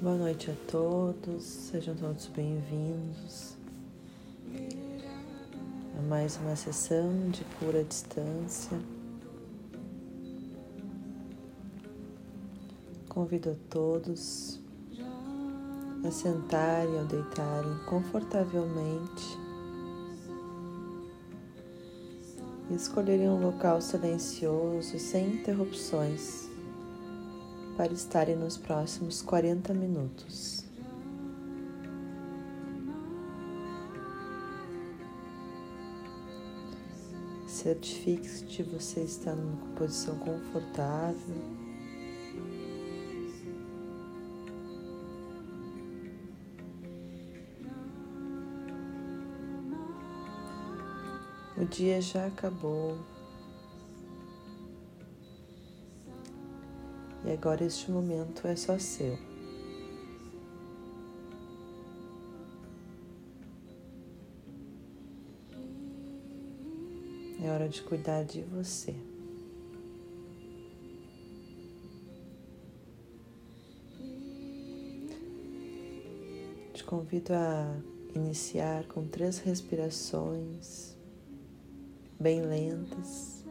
Boa noite a todos, sejam todos bem-vindos a mais uma sessão de pura distância. Convido a todos a sentarem ou deitarem confortavelmente e escolherem um local silencioso sem interrupções para estarem nos próximos 40 minutos. Certifique-se de você estar numa posição confortável. O dia já acabou. E agora este momento é só seu. É hora de cuidar de você. Te convido a iniciar com três respirações bem lentas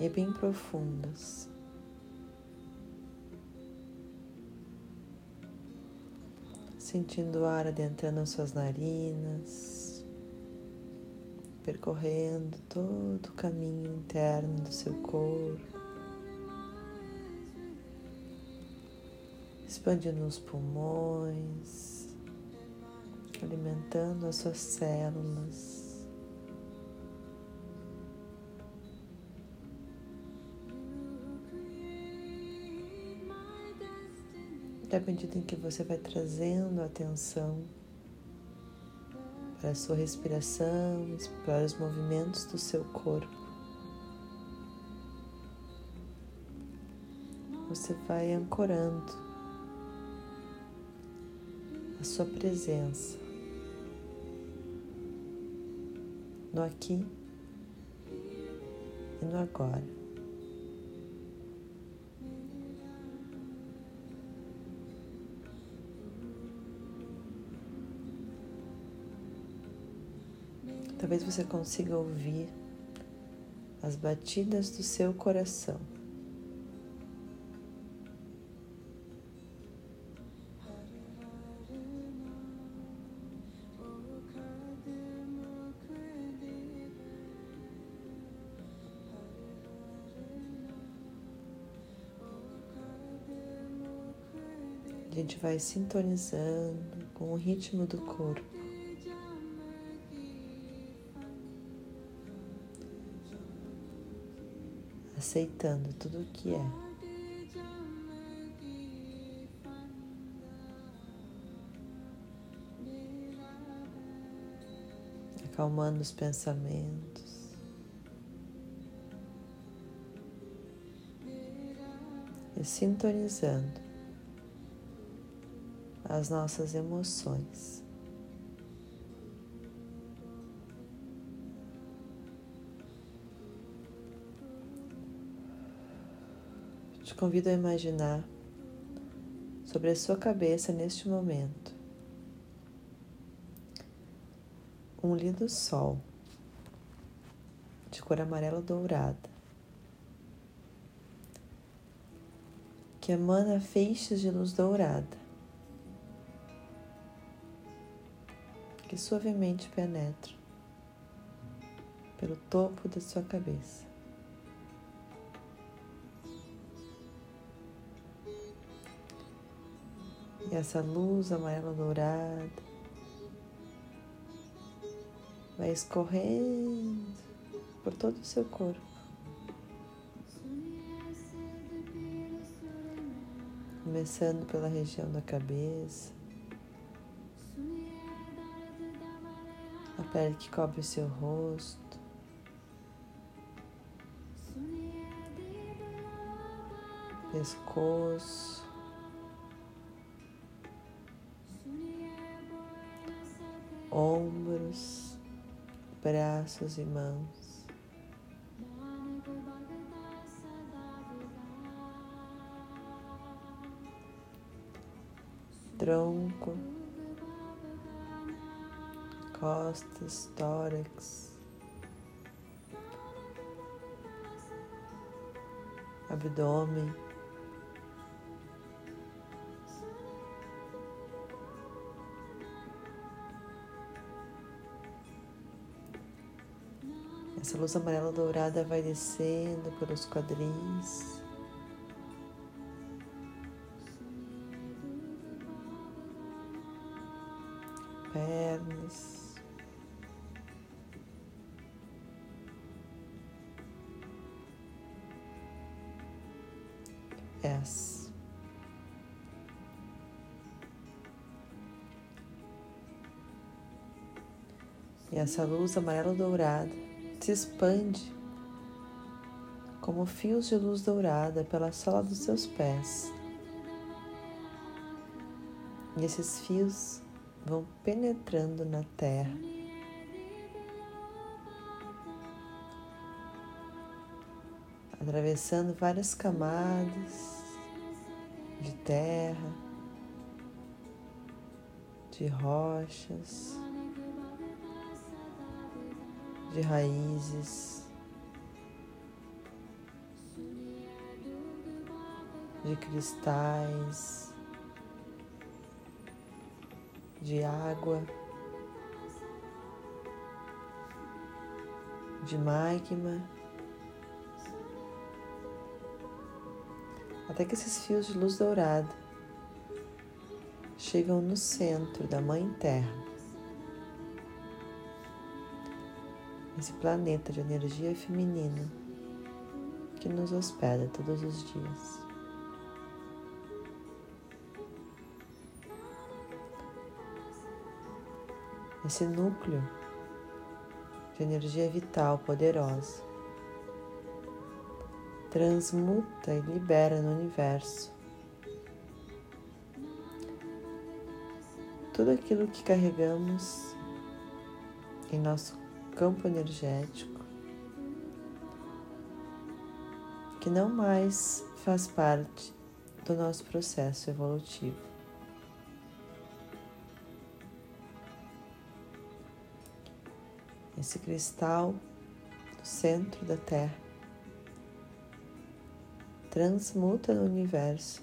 e bem profundas. Sentindo o ar adentrando as suas narinas, percorrendo todo o caminho interno do seu corpo, expandindo os pulmões, alimentando as suas células. À medida em que você vai trazendo atenção para a sua respiração, para os movimentos do seu corpo, você vai ancorando a sua presença no aqui e no agora. Talvez você consiga ouvir as batidas do seu coração. A gente vai sintonizando com o ritmo do corpo. Aceitando tudo o que é. Acalmando os pensamentos. E sintonizando as nossas emoções. Convido a imaginar sobre a sua cabeça neste momento um lindo sol de cor amarela dourada que emana feixes de luz dourada que suavemente penetra pelo topo da sua cabeça. Essa luz amarela dourada vai escorrendo por todo o seu corpo. Começando pela região da cabeça, a pele que cobre o seu rosto, pescoço. Ombros, braços e mãos. tronco, costas, tórax, abdômen. Essa luz amarela dourada vai descendo pelos quadris. Pernas. Pés. E essa luz amarela dourada se expande como fios de luz dourada pela sola dos seus pés. E esses fios vão penetrando na terra. Atravessando várias camadas de terra, de rochas, de raízes, de cristais, de água, de magma, até que esses fios de luz dourada chegam no centro da Mãe Terra. Esse planeta de energia feminina que nos hospeda todos os dias. Esse núcleo de energia vital poderosa transmuta e libera no universo tudo aquilo que carregamos em nosso campo energético que não mais faz parte do nosso processo evolutivo. Esse cristal no centro da Terra transmuta no universo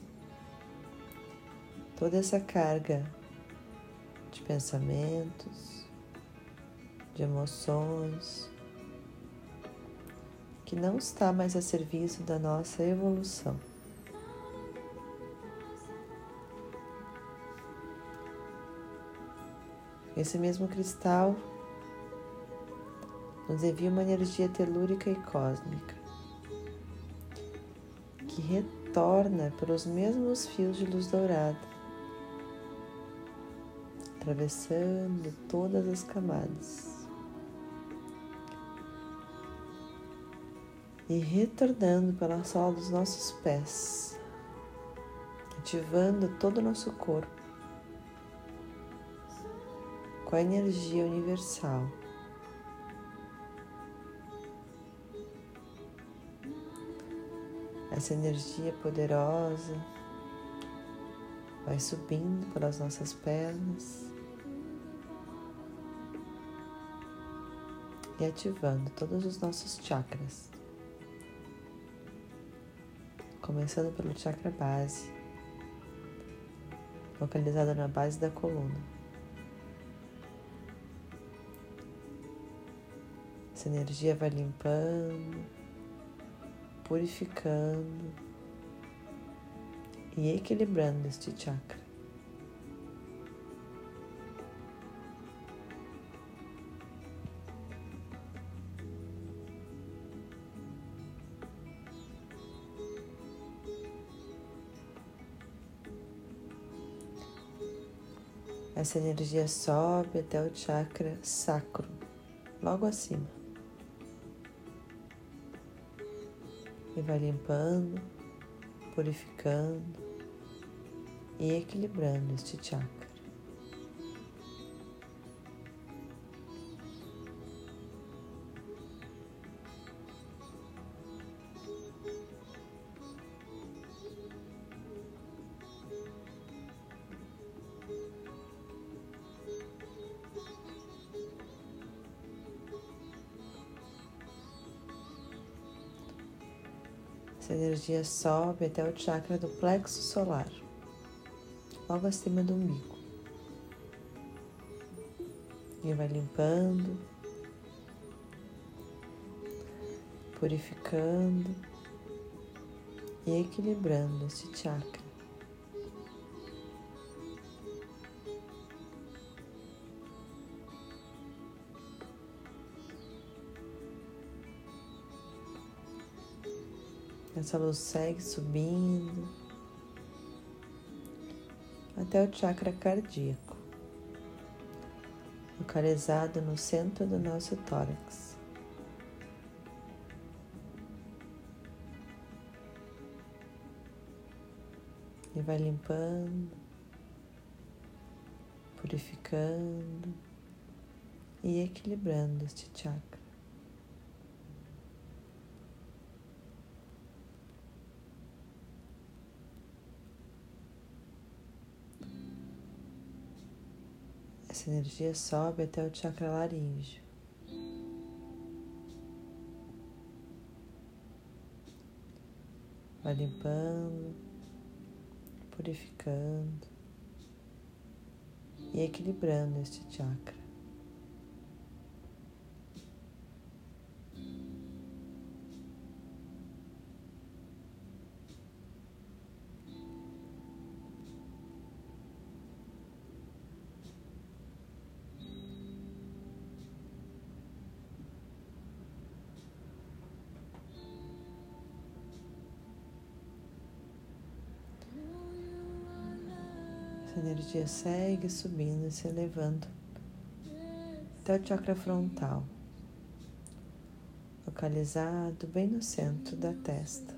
toda essa carga de pensamentos, de emoções, que não está mais a serviço da nossa evolução. Esse mesmo cristal nos envia uma energia telúrica e cósmica que retorna pelos mesmos fios de luz dourada, atravessando todas as camadas. E retornando pela sola dos nossos pés, ativando todo o nosso corpo com a energia universal. Essa energia poderosa vai subindo pelas nossas pernas e ativando todos os nossos chakras começando pelo chakra base, localizado na base da coluna. Essa energia vai limpando, purificando e equilibrando este chakra. Essa energia sobe até o chakra sacro, logo acima. E vai limpando, purificando e equilibrando este chakra. Energia sobe até o chakra do plexo solar, logo acima do umbigo. E vai limpando, purificando e equilibrando esse chakra. Essa luz segue subindo até o chakra cardíaco, localizado no centro do nosso tórax. E vai limpando, purificando e equilibrando este chakra. Essa energia sobe até o chakra laríngeo. Vai limpando, purificando e equilibrando este chakra. Energia segue subindo e se elevando até o chakra frontal, localizado bem no centro da testa.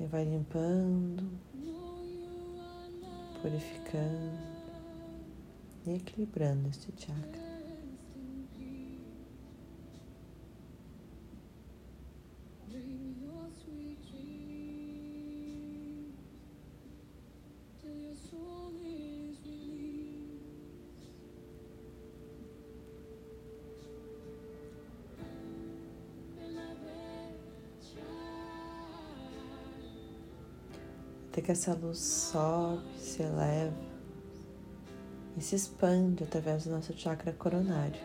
E vai limpando, purificando e equilibrando este chakra. Que essa luz sobe, se eleva e se expande através do nosso chakra coronário,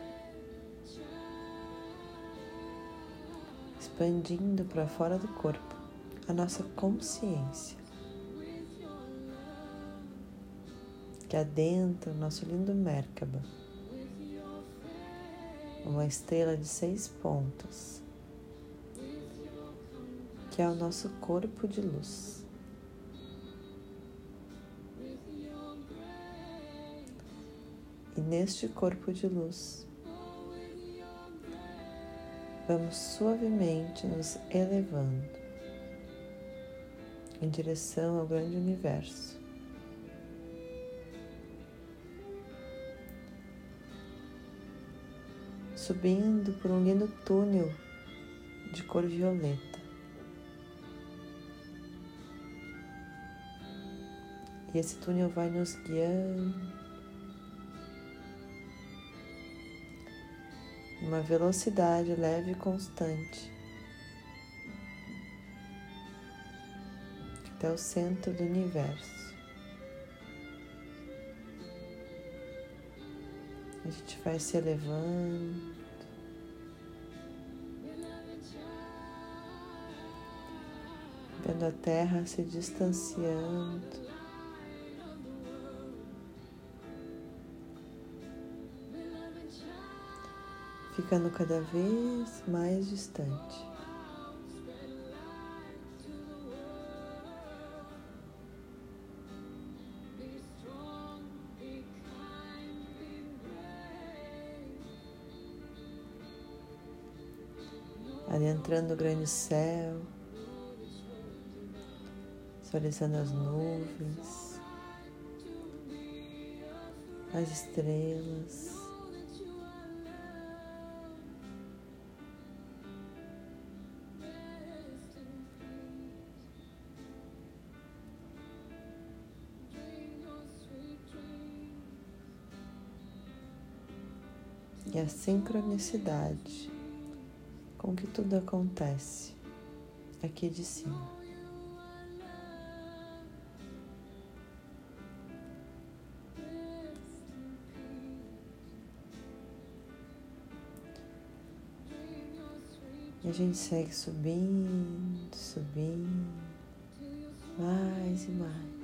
expandindo para fora do corpo a nossa consciência, que adentra o nosso lindo Merkaba, uma estrela de seis pontas, que é o nosso corpo de luz. Neste corpo de luz, vamos suavemente nos elevando em direção ao grande universo. Subindo por um lindo túnel de cor violeta. E esse túnel vai nos guiando uma velocidade leve e constante até o centro do universo. A gente vai se elevando. Vendo a Terra se distanciando. Ficando cada vez mais distante. Adentrando o grande céu, visualizando as nuvens, as estrelas. Sincronicidade com que tudo acontece aqui de cima. E a gente segue subindo, subindo, mais e mais.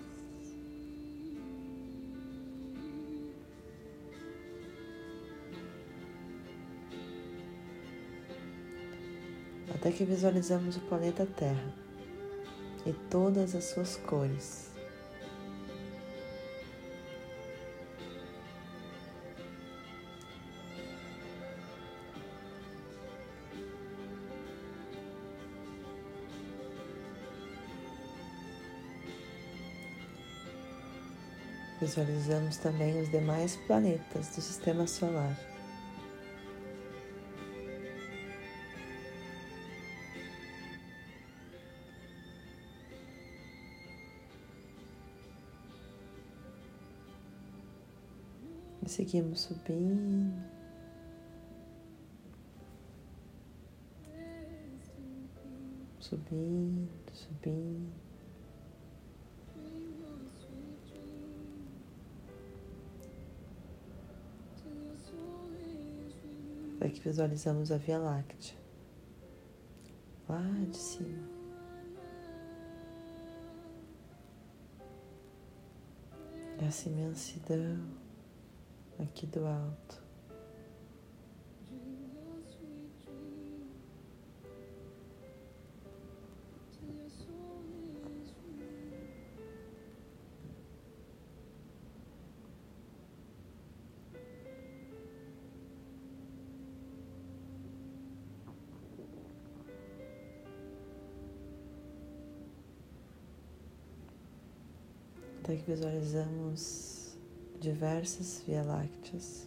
Até que visualizamos o planeta Terra e todas as suas cores. Visualizamos também os demais planetas do sistema solar. Seguimos subindo. Subindo, subindo. Até que visualizamos a Via Láctea lá de cima. Essa imensidão aqui do alto. Até que visualizamos diversas Via Lácteas.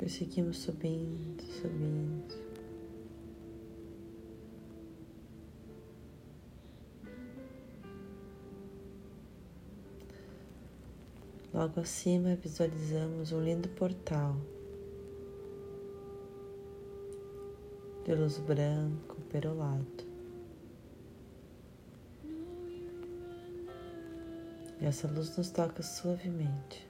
E seguimos subindo, subindo. Logo acima visualizamos um lindo portal de luz branco perolado. E essa luz nos toca suavemente.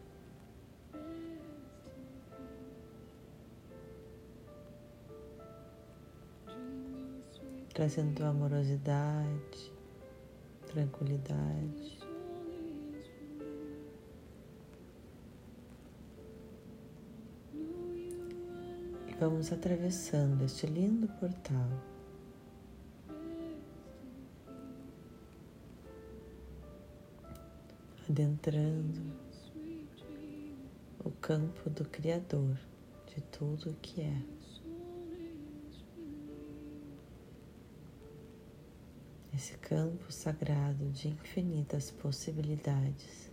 Trazendo amorosidade, tranquilidade. Vamos atravessando este lindo portal. Adentrando o campo do Criador de tudo o que é. Esse campo sagrado de infinitas possibilidades.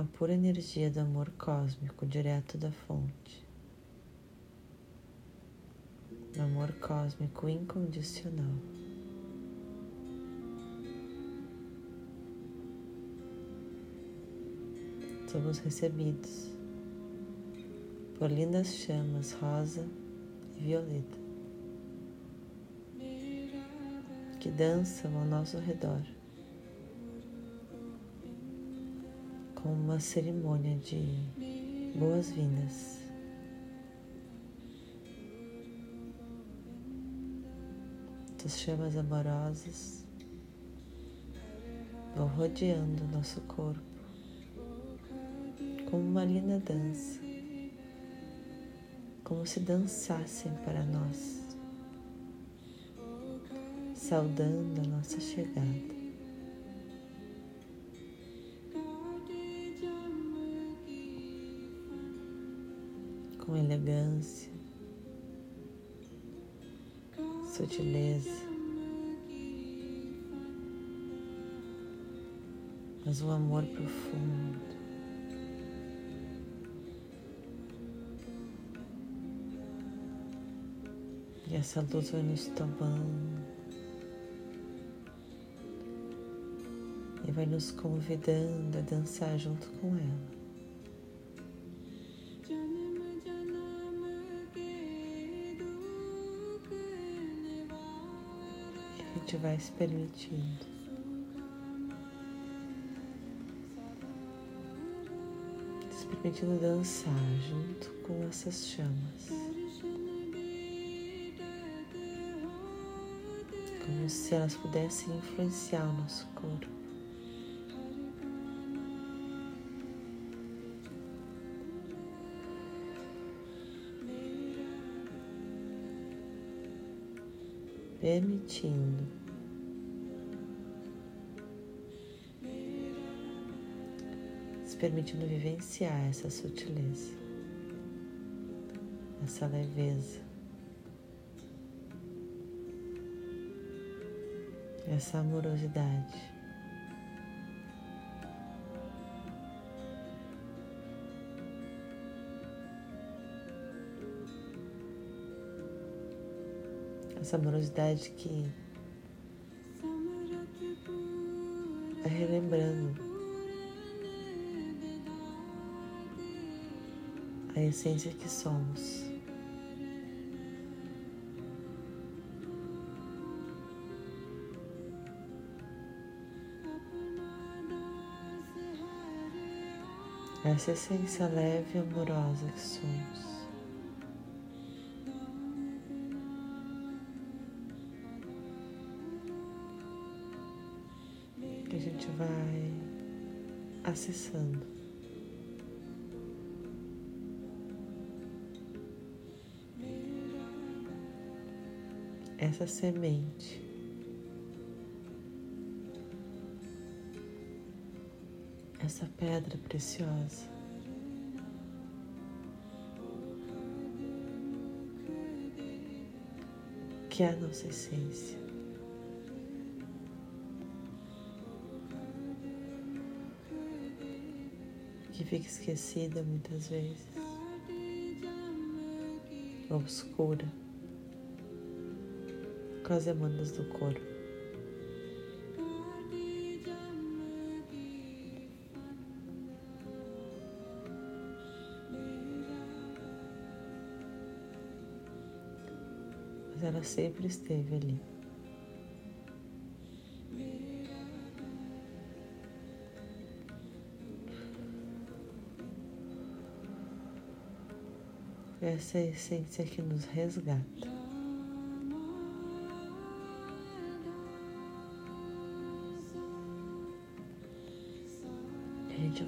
Com a pura energia do amor cósmico direto da fonte. Do amor cósmico incondicional. Somos recebidos por lindas chamas rosa e violeta que dançam ao nosso redor. Uma cerimônia de boas-vindas. As chamas amorosas vão rodeando nosso corpo como uma linda dança, como se dançassem para nós, saudando a nossa chegada. com elegância, sutileza. Mas o amor profundo. E essa luz vai nos tomando e vai nos convidando a dançar junto com ela. E gente vai se permitindo. Se permitindo dançar junto com essas chamas. como se elas pudessem influenciar o nosso corpo. Permitindo permitindo vivenciar essa sutileza, essa leveza. essa amorosidade. Essa amorosidade que vai relembrando a essência que somos. essa essência leve e amorosa que somos. Que a gente vai acessando. Essa semente essa pedra preciosa. Que é a nossa essência. Que fica esquecida muitas vezes, obscura, com as demandas do corpo. mas ela sempre esteve ali. Essa é a essência que nos resgata.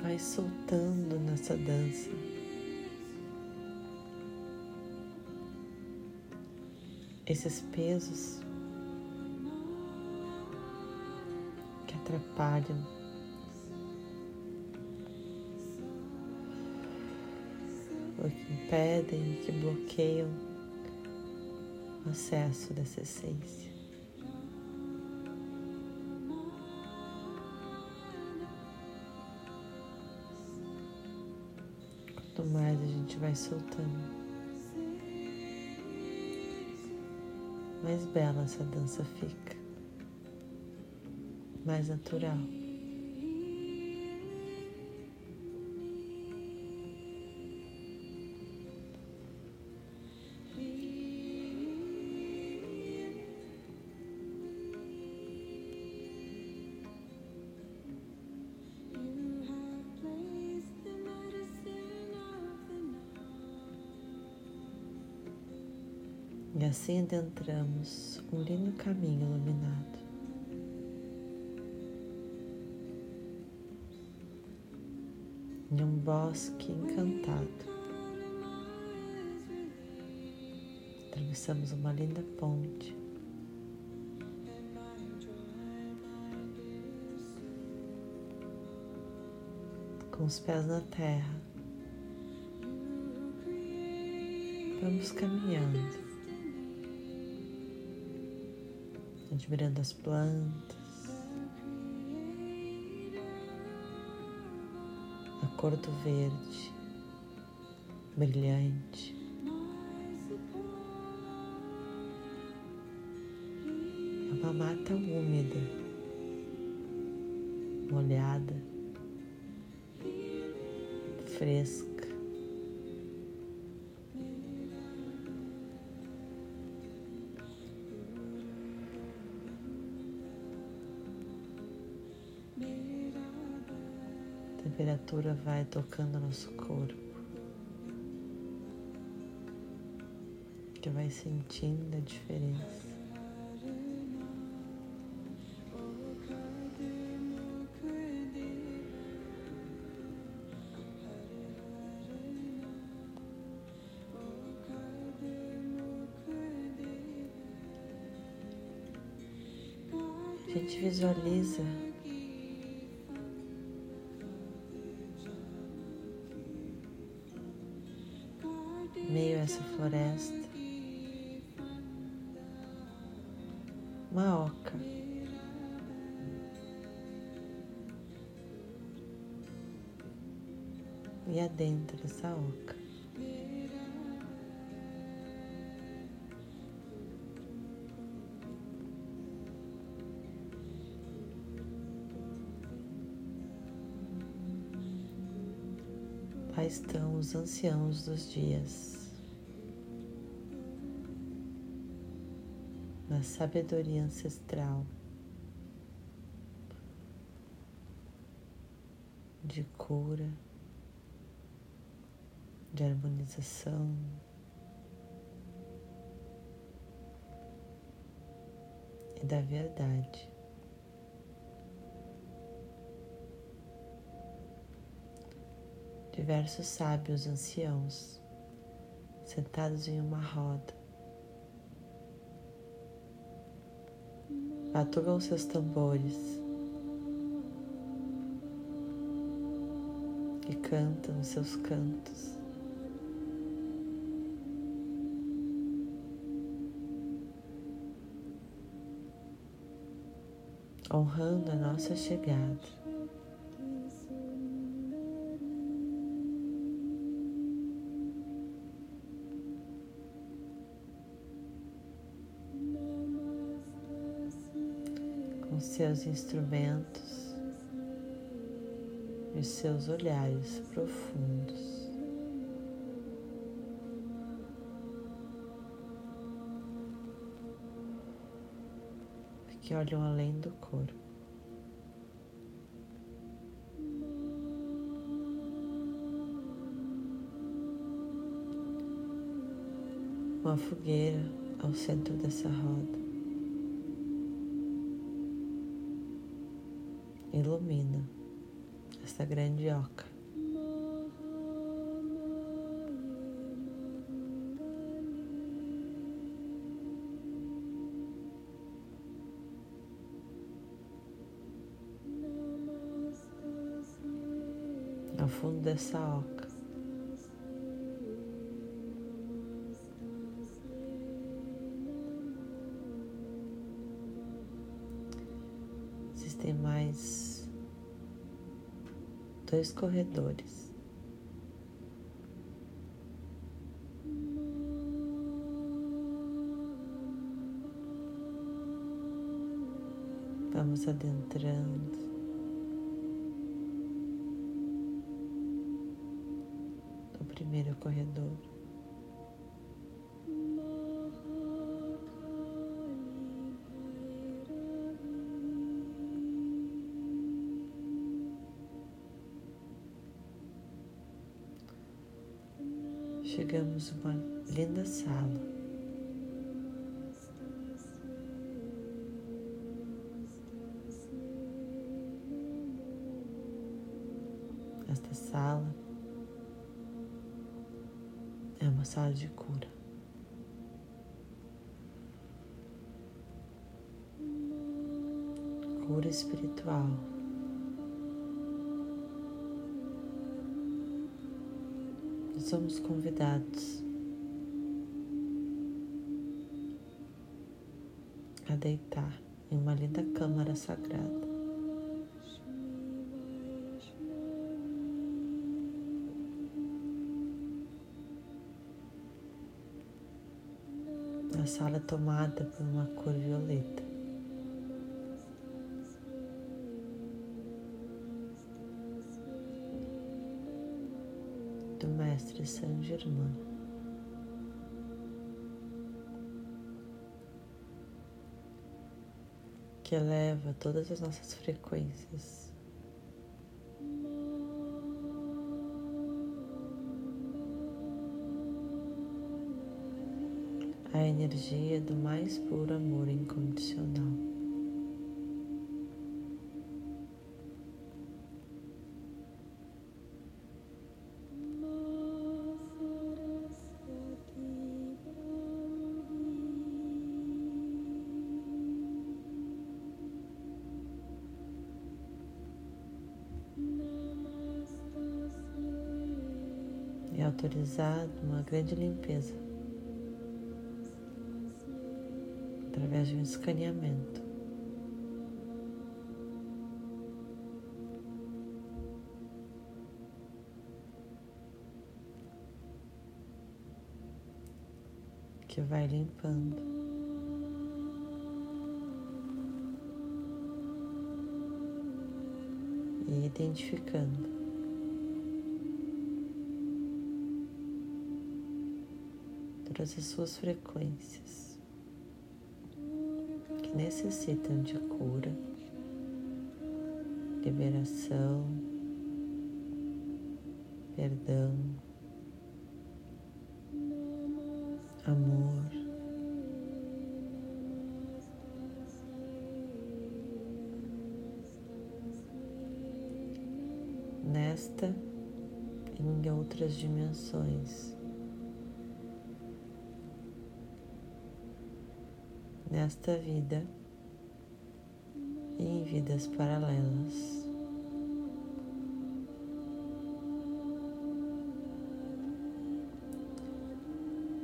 Vai soltando nessa dança. esses pesos que atrapalham ou que impedem, que bloqueiam o acesso dessa essência. Quanto mais a gente vai soltando. mais bela essa dança fica, mais natural. Assim adentramos um lindo caminho iluminado. Em um bosque encantado. Atravessamos uma linda ponte. Com os pés na terra. Vamos caminhando. Admirando as plantas, a cor do verde, brilhante. uma mata úmida, molhada, fresca. Temperatura vai tocando nosso corpo, que vai sentindo a diferença. A gente visualiza Estão os anciãos dos dias, na sabedoria ancestral de cura, de harmonização. E da verdade. Diversos sábios anciãos sentados em uma roda. Batucam seus tambores e cantam seus cantos. Honrando a nossa chegada. Seus instrumentos e os seus olhares profundos. Que olham além do corpo. Uma fogueira ao centro dessa roda. Ilumina essa grande oca. Ao fundo dessa oca, dois corredores. Vamos adentrando. no primeiro corredor. Chegamos a uma linda sala. Esta sala é uma sala de cura. Cura espiritual. Somos convidados a deitar em uma linda câmara sagrada. A sala é tomada por uma cor violeta. Mestre Saint Germain. Que eleva todas as nossas frequências. A energia do mais puro amor incondicional. Autorizado uma grande limpeza. Através de um escaneamento. Que vai limpando. E identificando todas as suas frequências que necessitam de cura, liberação, perdão, amor. Nesta e em outras dimensões. Nesta vida e em vidas paralelas.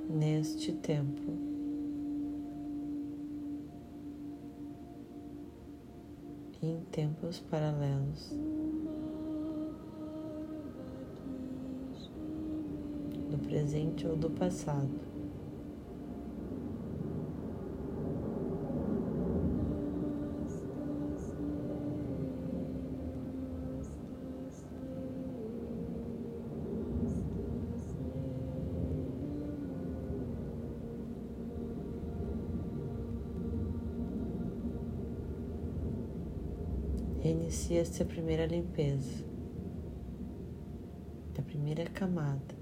Neste tempo, e em tempos paralelos, do presente ou do passado. Reinicia-se a primeira limpeza, a primeira camada,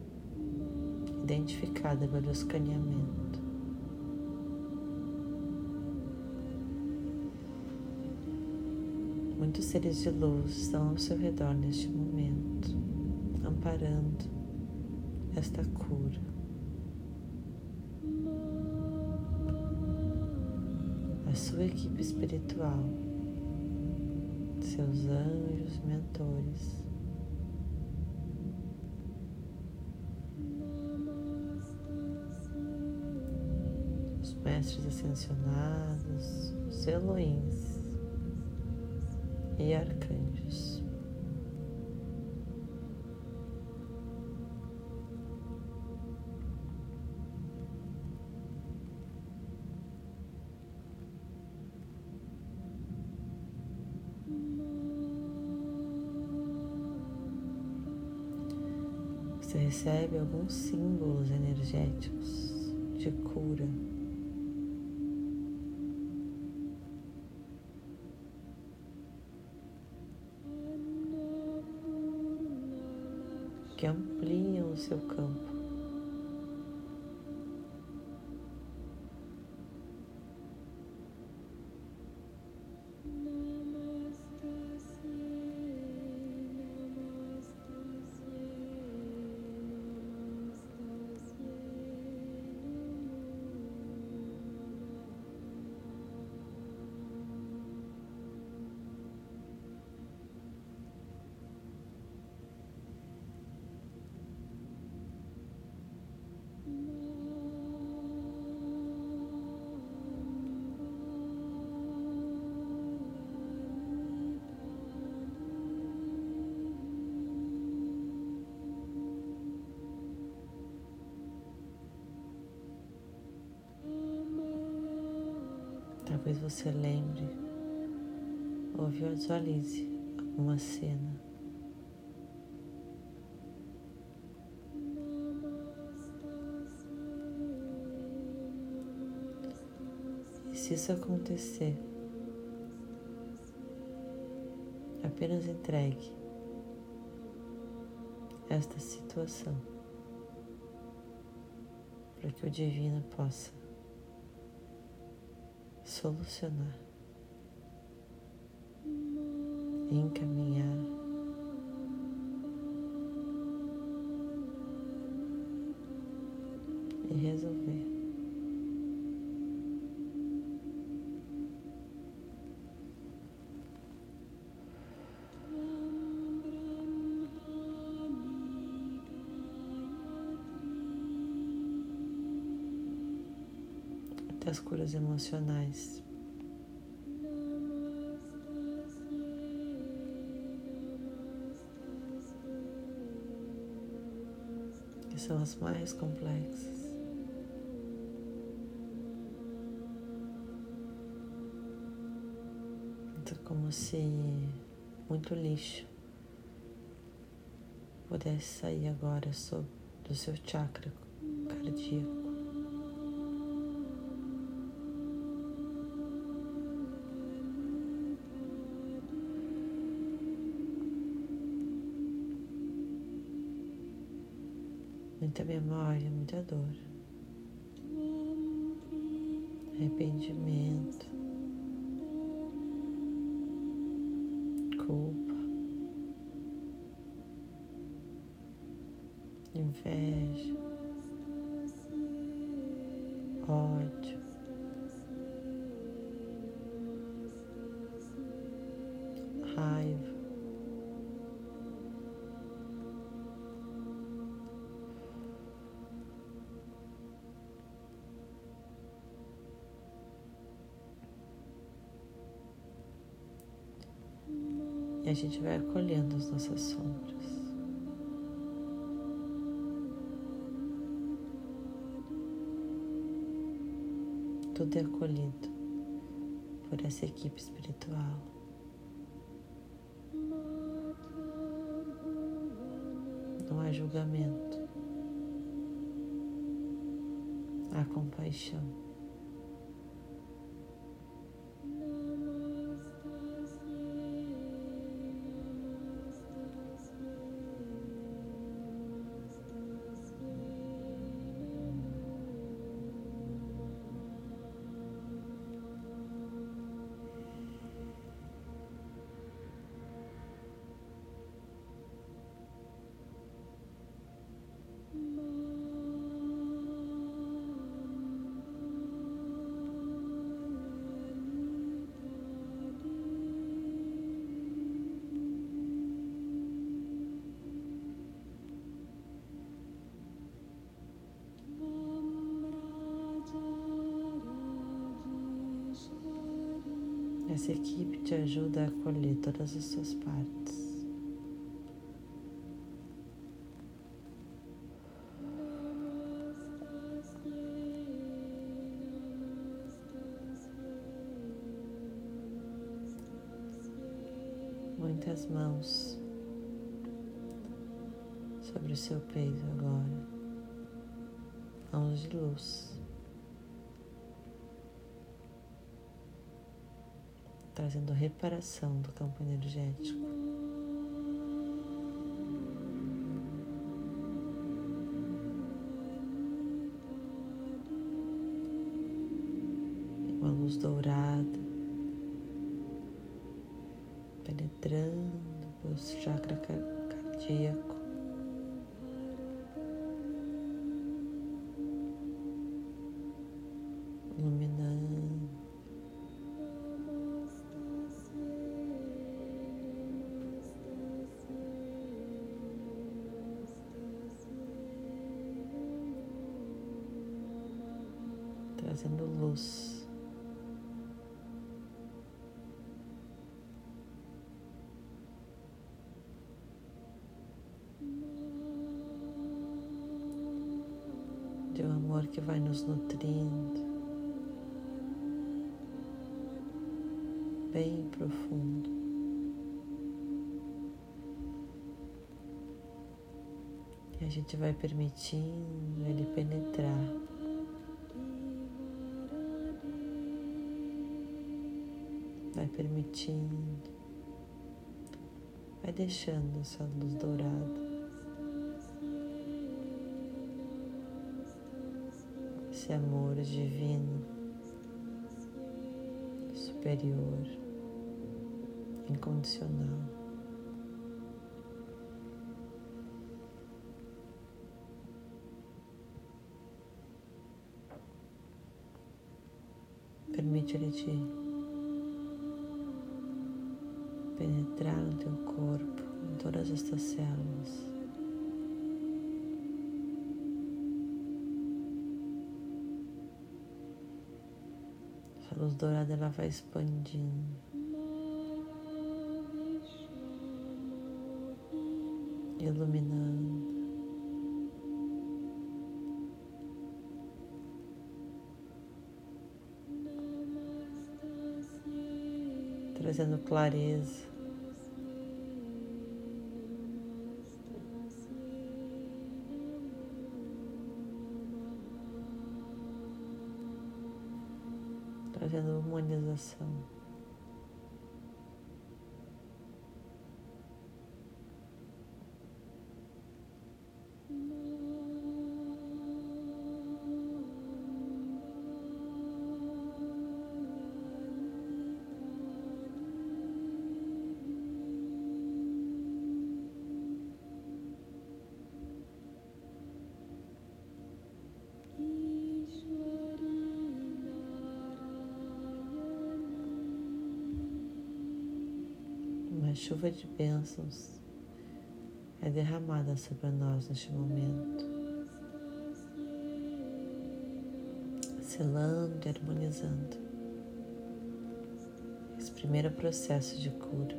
identificada pelo escaneamento. Muitos seres de luz estão ao seu redor neste momento, amparando esta cura. A sua equipe espiritual seus anjos mentores. Os mestres ascensionados, os Elohims e arcanjos. Alguns símbolos energéticos de cura. Que ampliam o seu campo. você lembre ou visualize alguma cena. E se isso acontecer, apenas entregue esta situação para que o divino possa solucionar, encaminhar. E resolver. Curas emocionais. Que são as mais complexas. Então, como se muito lixo pudesse sair agora do seu chakra cardíaco. Muita memória, muita dor, arrependimento, E a gente vai acolhendo as nossas sombras. Tudo é acolhido por essa equipe espiritual. Não há julgamento, há compaixão. Essa equipe te ajuda a acolher todas as suas partes. Muitas mãos sobre o seu peito agora, mãos de luz. Trazendo reparação do campo energético. Uma luz dourada penetrando pelo chakra cardíaco. Que vai nos nutrindo, bem profundo. E a gente vai permitindo ele penetrar Vai permitindo, vai deixando essa luz dourada. Esse amor divino, superior, incondicional. Permite ele te penetrar no teu corpo, em todas as tuas células. Luz dourada ela vai expandindo. Iluminando. trazendo clareza. Trazendo humanização. Chuva de bênçãos é derramada sobre nós neste momento, selando e harmonizando esse primeiro processo de cura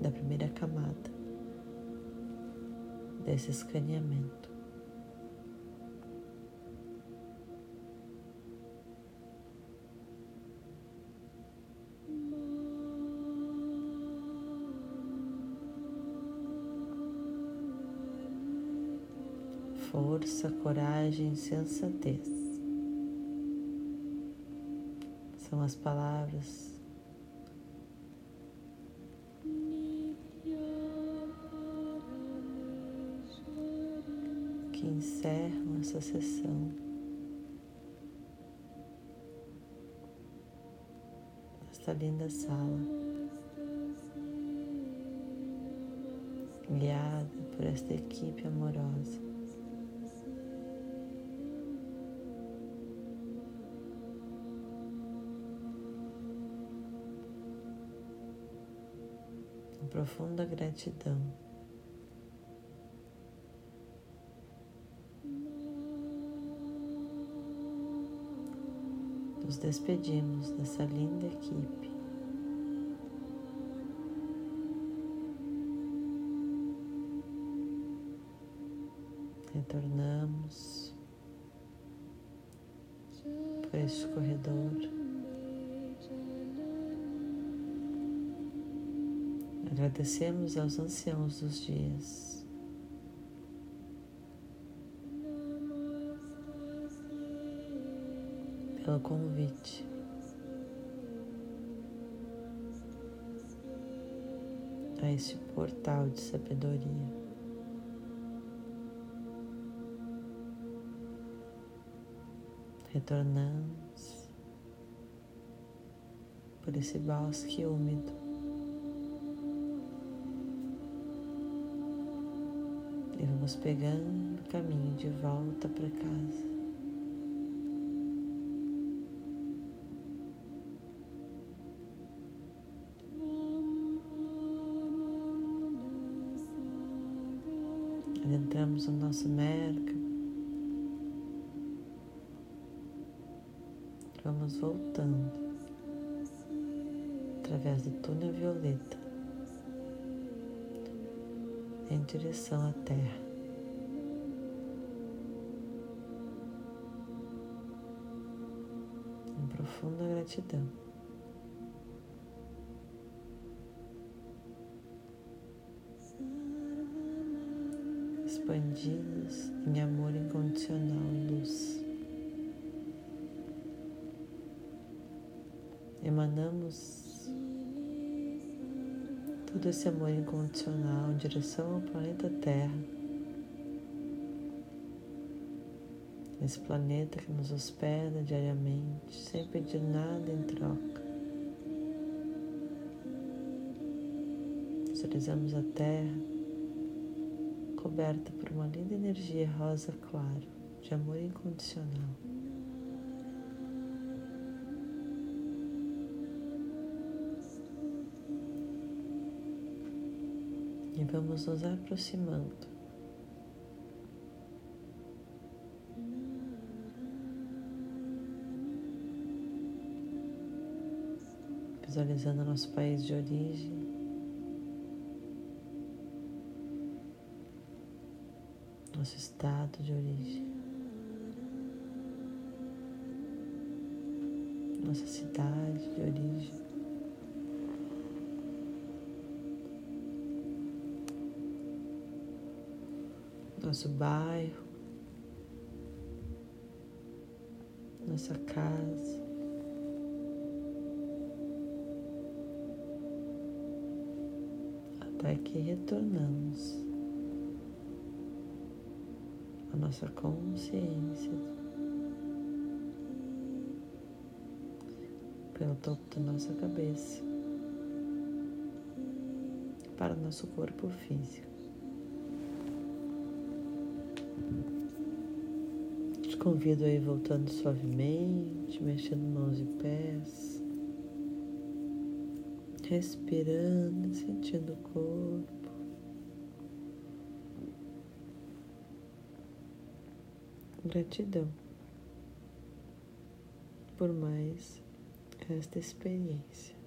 da primeira camada desse escaneamento. Força, coragem, sensatez. São as palavras que encerram essa sessão. Esta linda sala, guiada por esta equipe amorosa. Profunda gratidão. Nos despedimos dessa linda equipe. Retornamos por este corredor. Agradecemos aos anciãos dos dias. Pelo convite. A este portal de sabedoria. Retornamos por esse bosque úmido. Vamos pegando o caminho de volta para casa. Adentramos no nosso Merca. Vamos voltando através do túnel violeta em direção à Terra. Profunda gratidão. Expandidos em amor incondicional e luz. Emanamos todo esse amor incondicional em direção ao planeta Terra. Esse planeta que nos hospeda diariamente, sem pedir nada em troca. Visualizamos a Terra coberta por uma linda energia rosa claro, de amor incondicional. E vamos nos aproximando. Visualizando nosso país de origem. Nosso estado de origem. Nossa cidade de origem. nosso bairro, nossa casa. Até que retornamos à nossa consciência pelo topo da nossa cabeça para o nosso corpo físico. convido aí voltando suavemente, mexendo mãos e pés, respirando, sentindo o corpo. Gratidão por mais esta experiência.